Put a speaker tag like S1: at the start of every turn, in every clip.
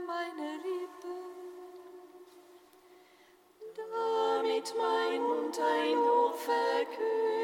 S1: meine Liebe, damit mein Mund ein Lob verkündet.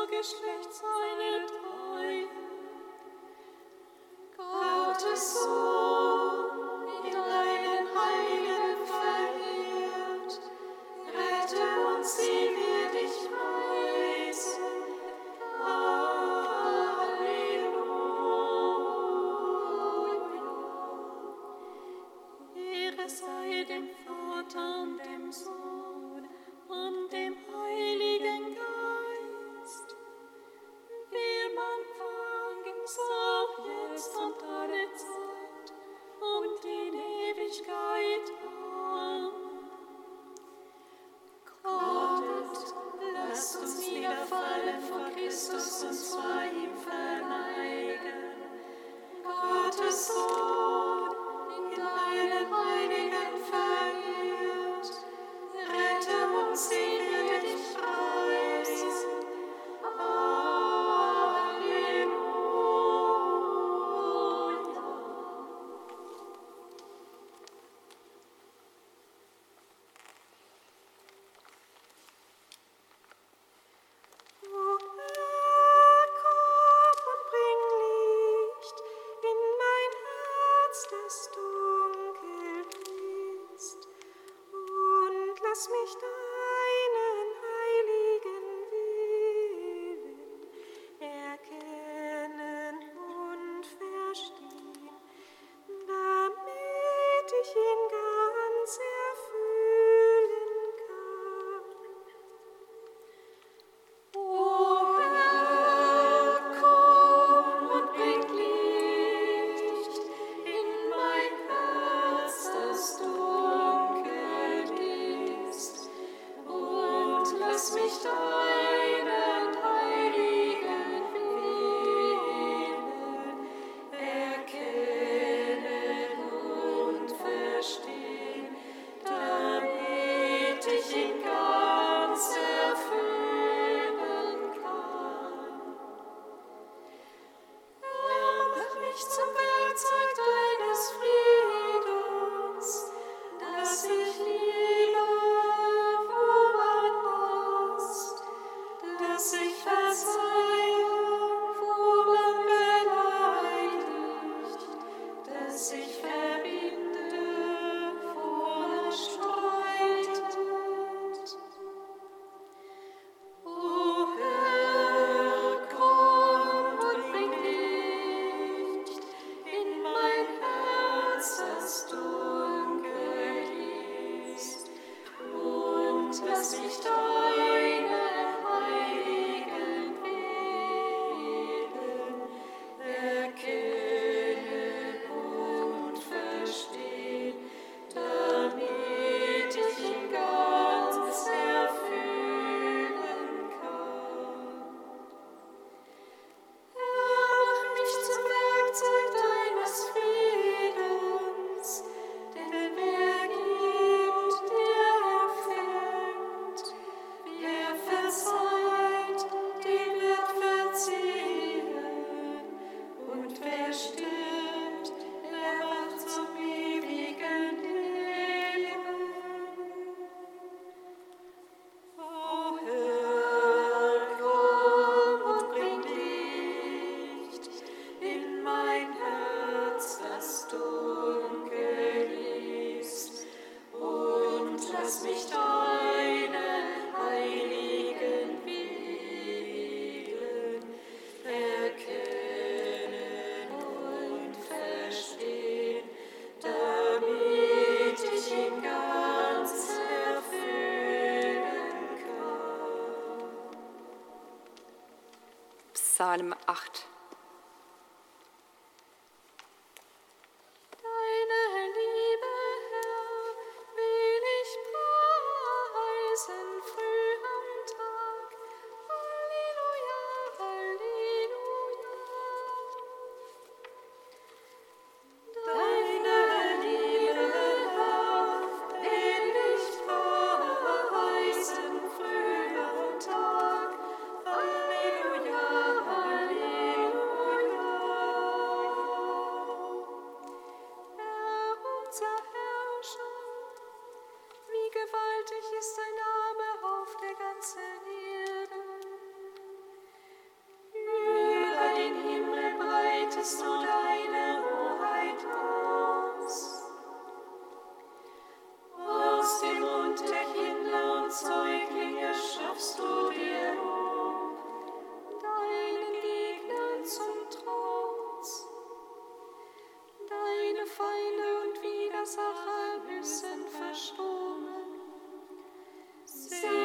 S1: unser Geschlecht seine Treue. Gottes Sohn, Psalm 8. viele Feinde und Widersacher müssen verstummen. Sehr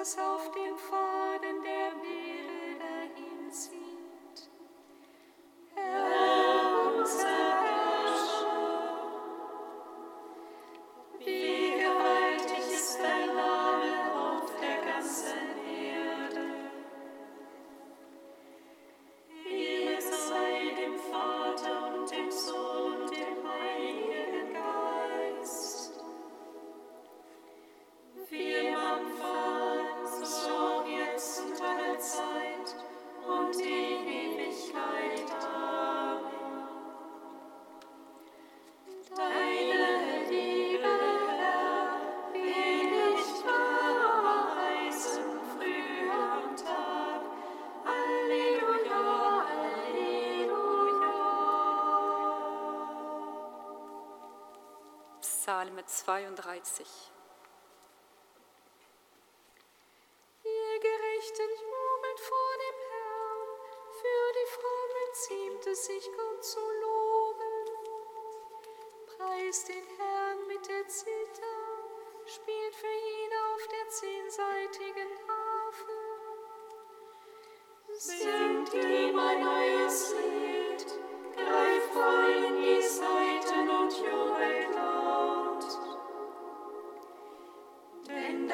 S1: Gottes auf dem Vater.
S2: Psalm 32.
S1: Ihr Gerechten jubeln vor dem Herrn, für die Frommen ziemt es sich Gott zu loben. Preist den Herrn mit der Zither, spielt für ihn auf der zehnseitigen Harfe. Singt ihm ein neues Lied.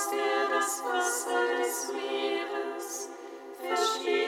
S1: gabst dir das Wasser des Meeres, versteh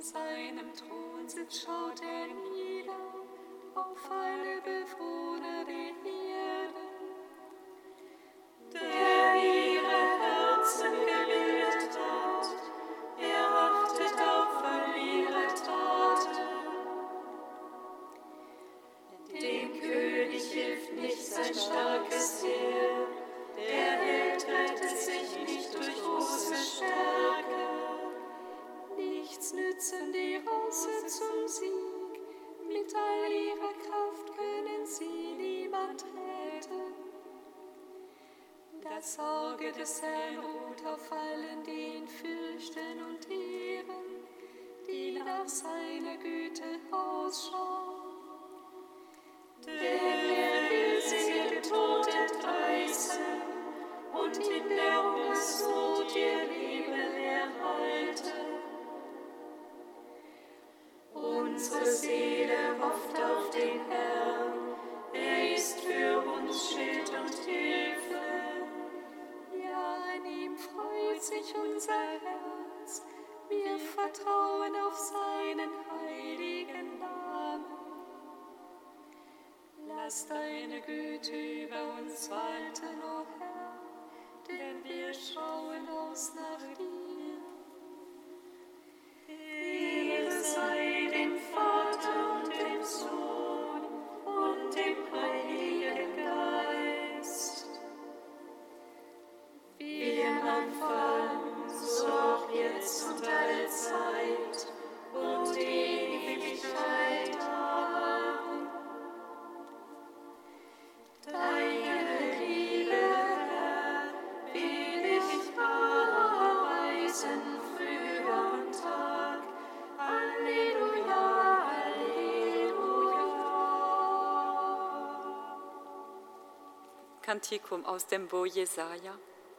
S1: seinem Thron sitzt, schaut er nieder auf alle Bewohner. lass deine Güte über uns walten
S2: Kantikum aus dem Bo Jesaja,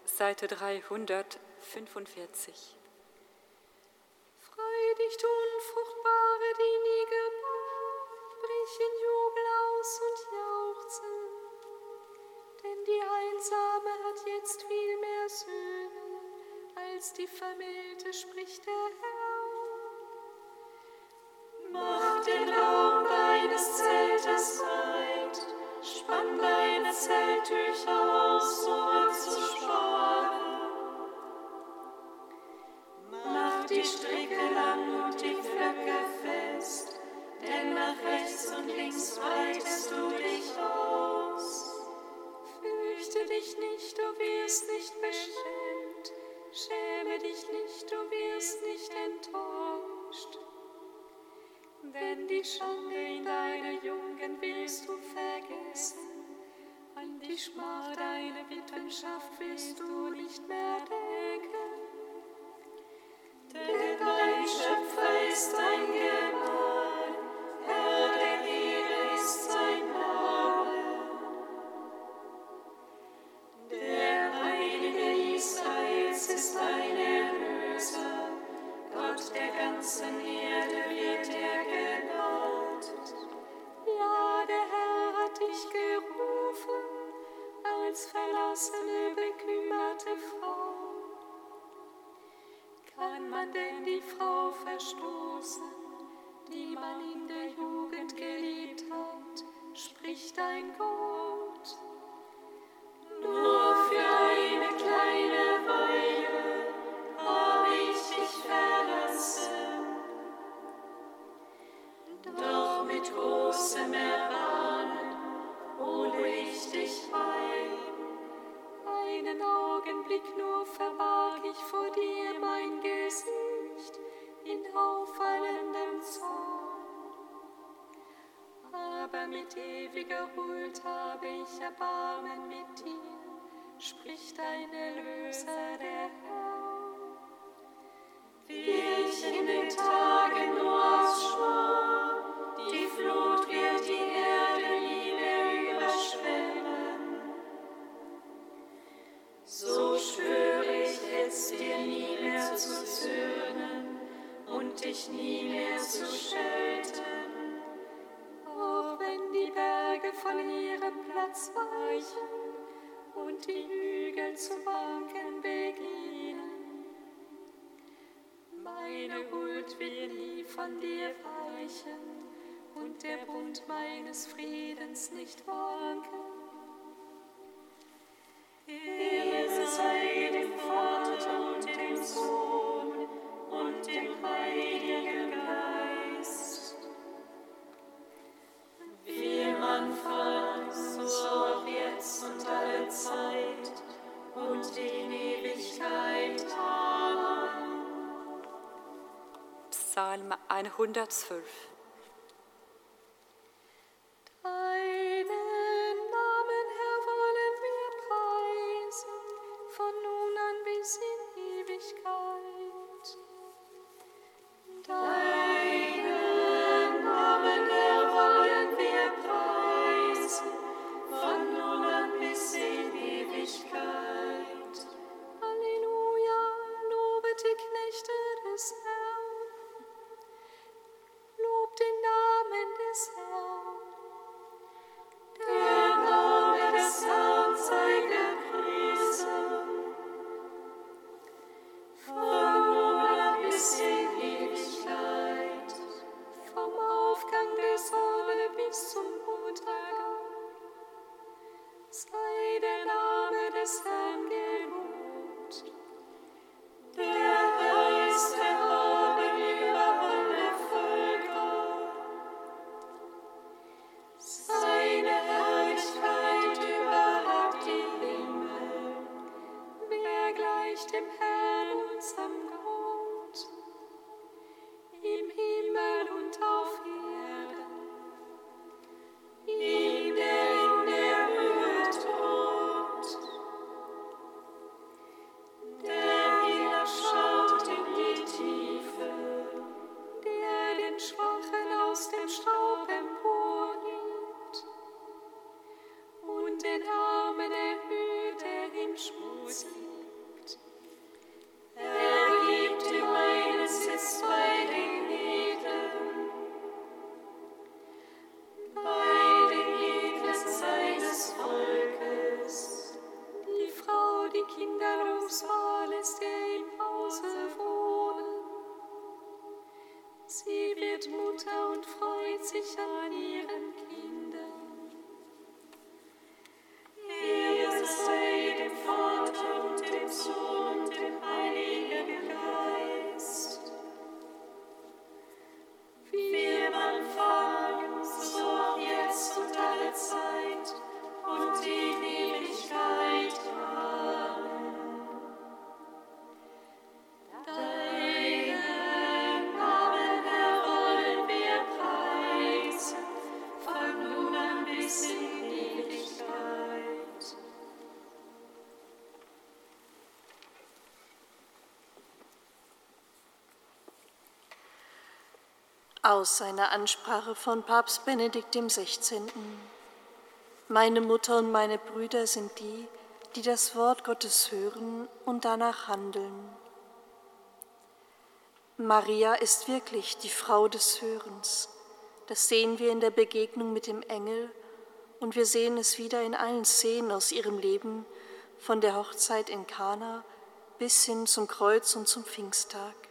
S2: Seite 345.
S1: die Schande in deiner Jugend willst du vergessen, an die Schmach deiner Witwenschaft willst du nicht mehr denken. Denn dein Schöpfer ist dein mit ewiger Huld habe ich Erbarmen mit dir, spricht dein Erlöser, der Herr. Wie ich in den Tag von dir weichen und der Bund meines Friedens nicht wanken. eine 112. sei der Name des Herrn. Sie wird Mutter und freut sich an ihr.
S3: Aus seiner Ansprache von Papst Benedikt XVI. Meine Mutter und meine Brüder sind die, die das Wort Gottes hören und danach handeln. Maria ist wirklich die Frau des Hörens. Das sehen wir in der Begegnung mit dem Engel und wir sehen es wieder in allen Szenen aus ihrem Leben, von der Hochzeit in Kana bis hin zum Kreuz und zum Pfingsttag.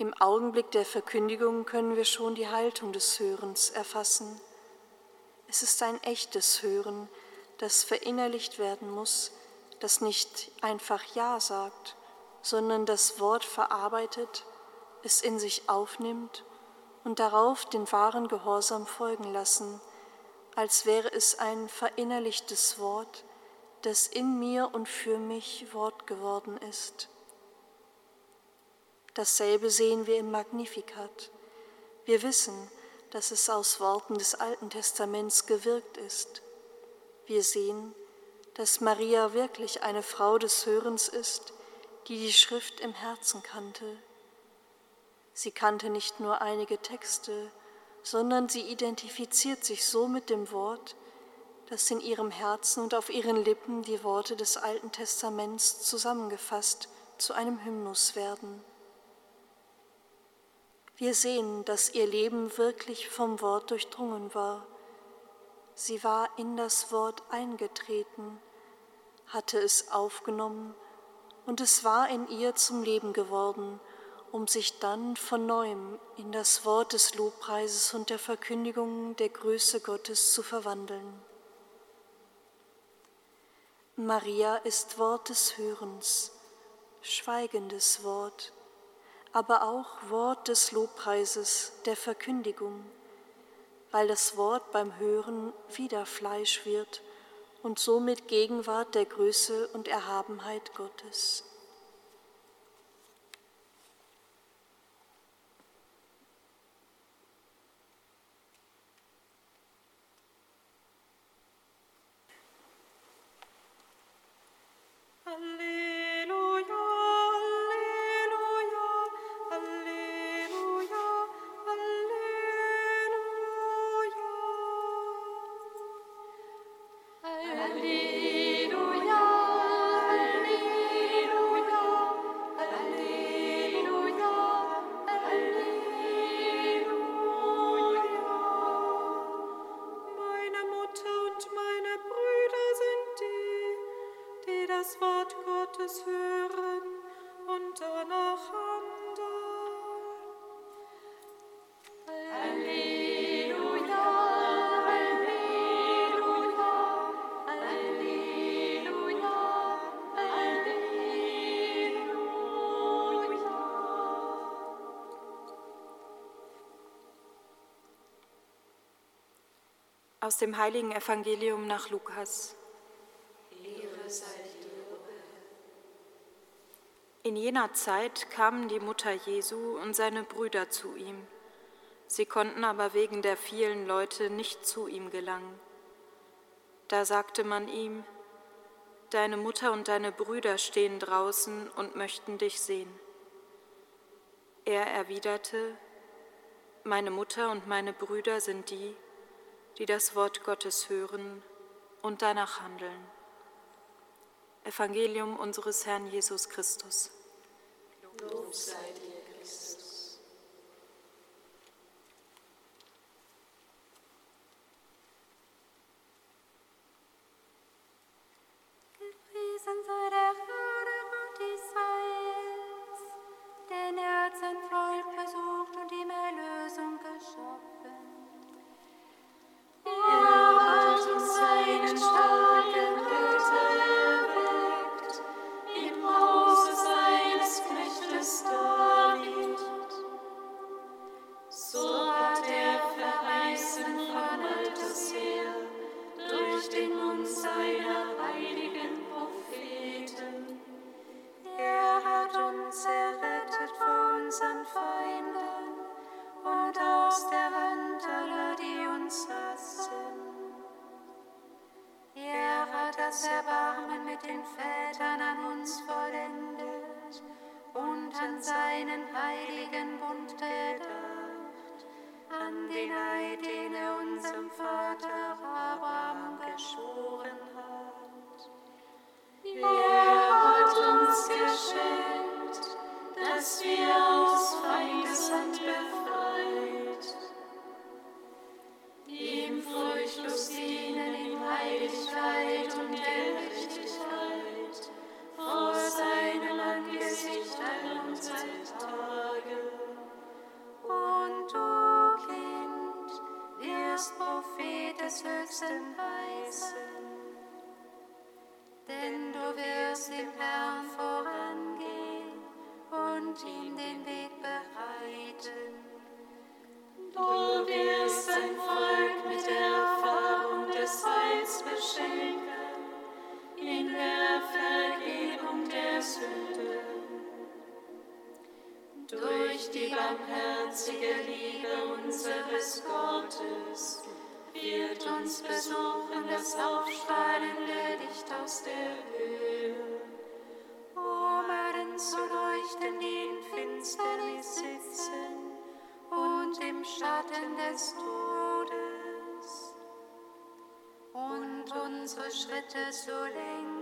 S3: Im Augenblick der Verkündigung können wir schon die Haltung des Hörens erfassen. Es ist ein echtes Hören, das verinnerlicht werden muss, das nicht einfach Ja sagt, sondern das Wort verarbeitet, es in sich aufnimmt und darauf den wahren Gehorsam folgen lassen, als wäre es ein verinnerlichtes Wort, das in mir und für mich Wort geworden ist. Dasselbe sehen wir im Magnificat. Wir wissen, dass es aus Worten des Alten Testaments gewirkt ist. Wir sehen, dass Maria wirklich eine Frau des Hörens ist, die die Schrift im Herzen kannte. Sie kannte nicht nur einige Texte, sondern sie identifiziert sich so mit dem Wort, dass in ihrem Herzen und auf ihren Lippen die Worte des Alten Testaments zusammengefasst zu einem Hymnus werden. Wir sehen, dass ihr Leben wirklich vom Wort durchdrungen war. Sie war in das Wort eingetreten, hatte es aufgenommen und es war in ihr zum Leben geworden, um sich dann von neuem in das Wort des Lobpreises und der Verkündigung der Größe Gottes zu verwandeln. Maria ist Wort des Hörens, schweigendes Wort aber auch Wort des Lobpreises, der Verkündigung, weil das Wort beim Hören wieder Fleisch wird und somit Gegenwart der Größe und Erhabenheit Gottes.
S2: Aus dem heiligen Evangelium nach Lukas. In jener Zeit kamen die Mutter Jesu und seine Brüder zu ihm. Sie konnten aber wegen der vielen Leute nicht zu ihm gelangen. Da sagte man ihm, Deine Mutter und deine Brüder stehen draußen und möchten dich sehen. Er erwiderte, Meine Mutter und meine Brüder sind die, die das Wort Gottes hören und danach handeln. Evangelium unseres Herrn Jesus Christus. Lob sei dir, Christus.
S1: Gepriesen sei der dem Herrn vorangehen und ihm den Weg bereiten. Du wirst dein Volk mit der Erfahrung des Heils beschenken, in der Vergebung der Sünde. Durch die barmherzige Liebe unseres Gottes wird uns besuchen das aufstrahlende Licht aus der Welt. des Todes und unsere Schritte zu lenken.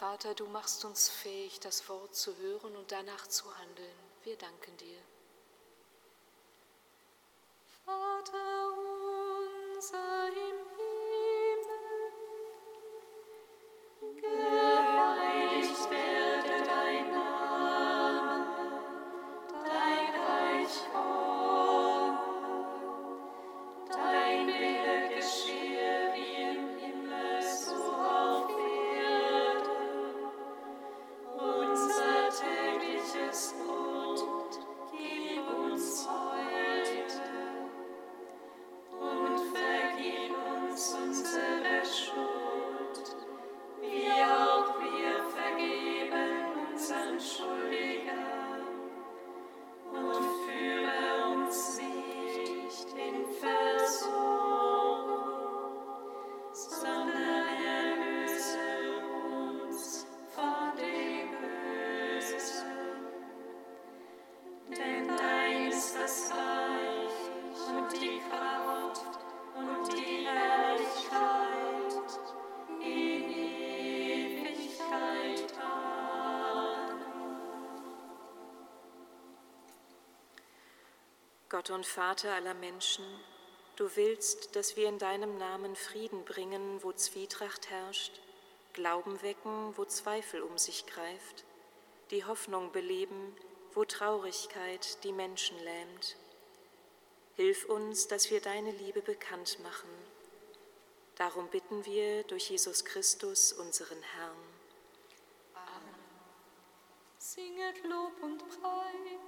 S1: Vater, du
S3: machst uns fähig, das Wort zu hören und danach zu handeln. Wir danken dir.
S1: Vater unser im Himmel,
S2: Und Vater aller Menschen, du willst, dass wir in deinem Namen Frieden bringen, wo Zwietracht herrscht, Glauben wecken, wo Zweifel um sich greift, die Hoffnung beleben, wo Traurigkeit die Menschen lähmt. Hilf uns, dass wir deine Liebe bekannt machen. Darum bitten wir durch Jesus Christus, unseren Herrn.
S1: Amen. Singet Lob und Preis.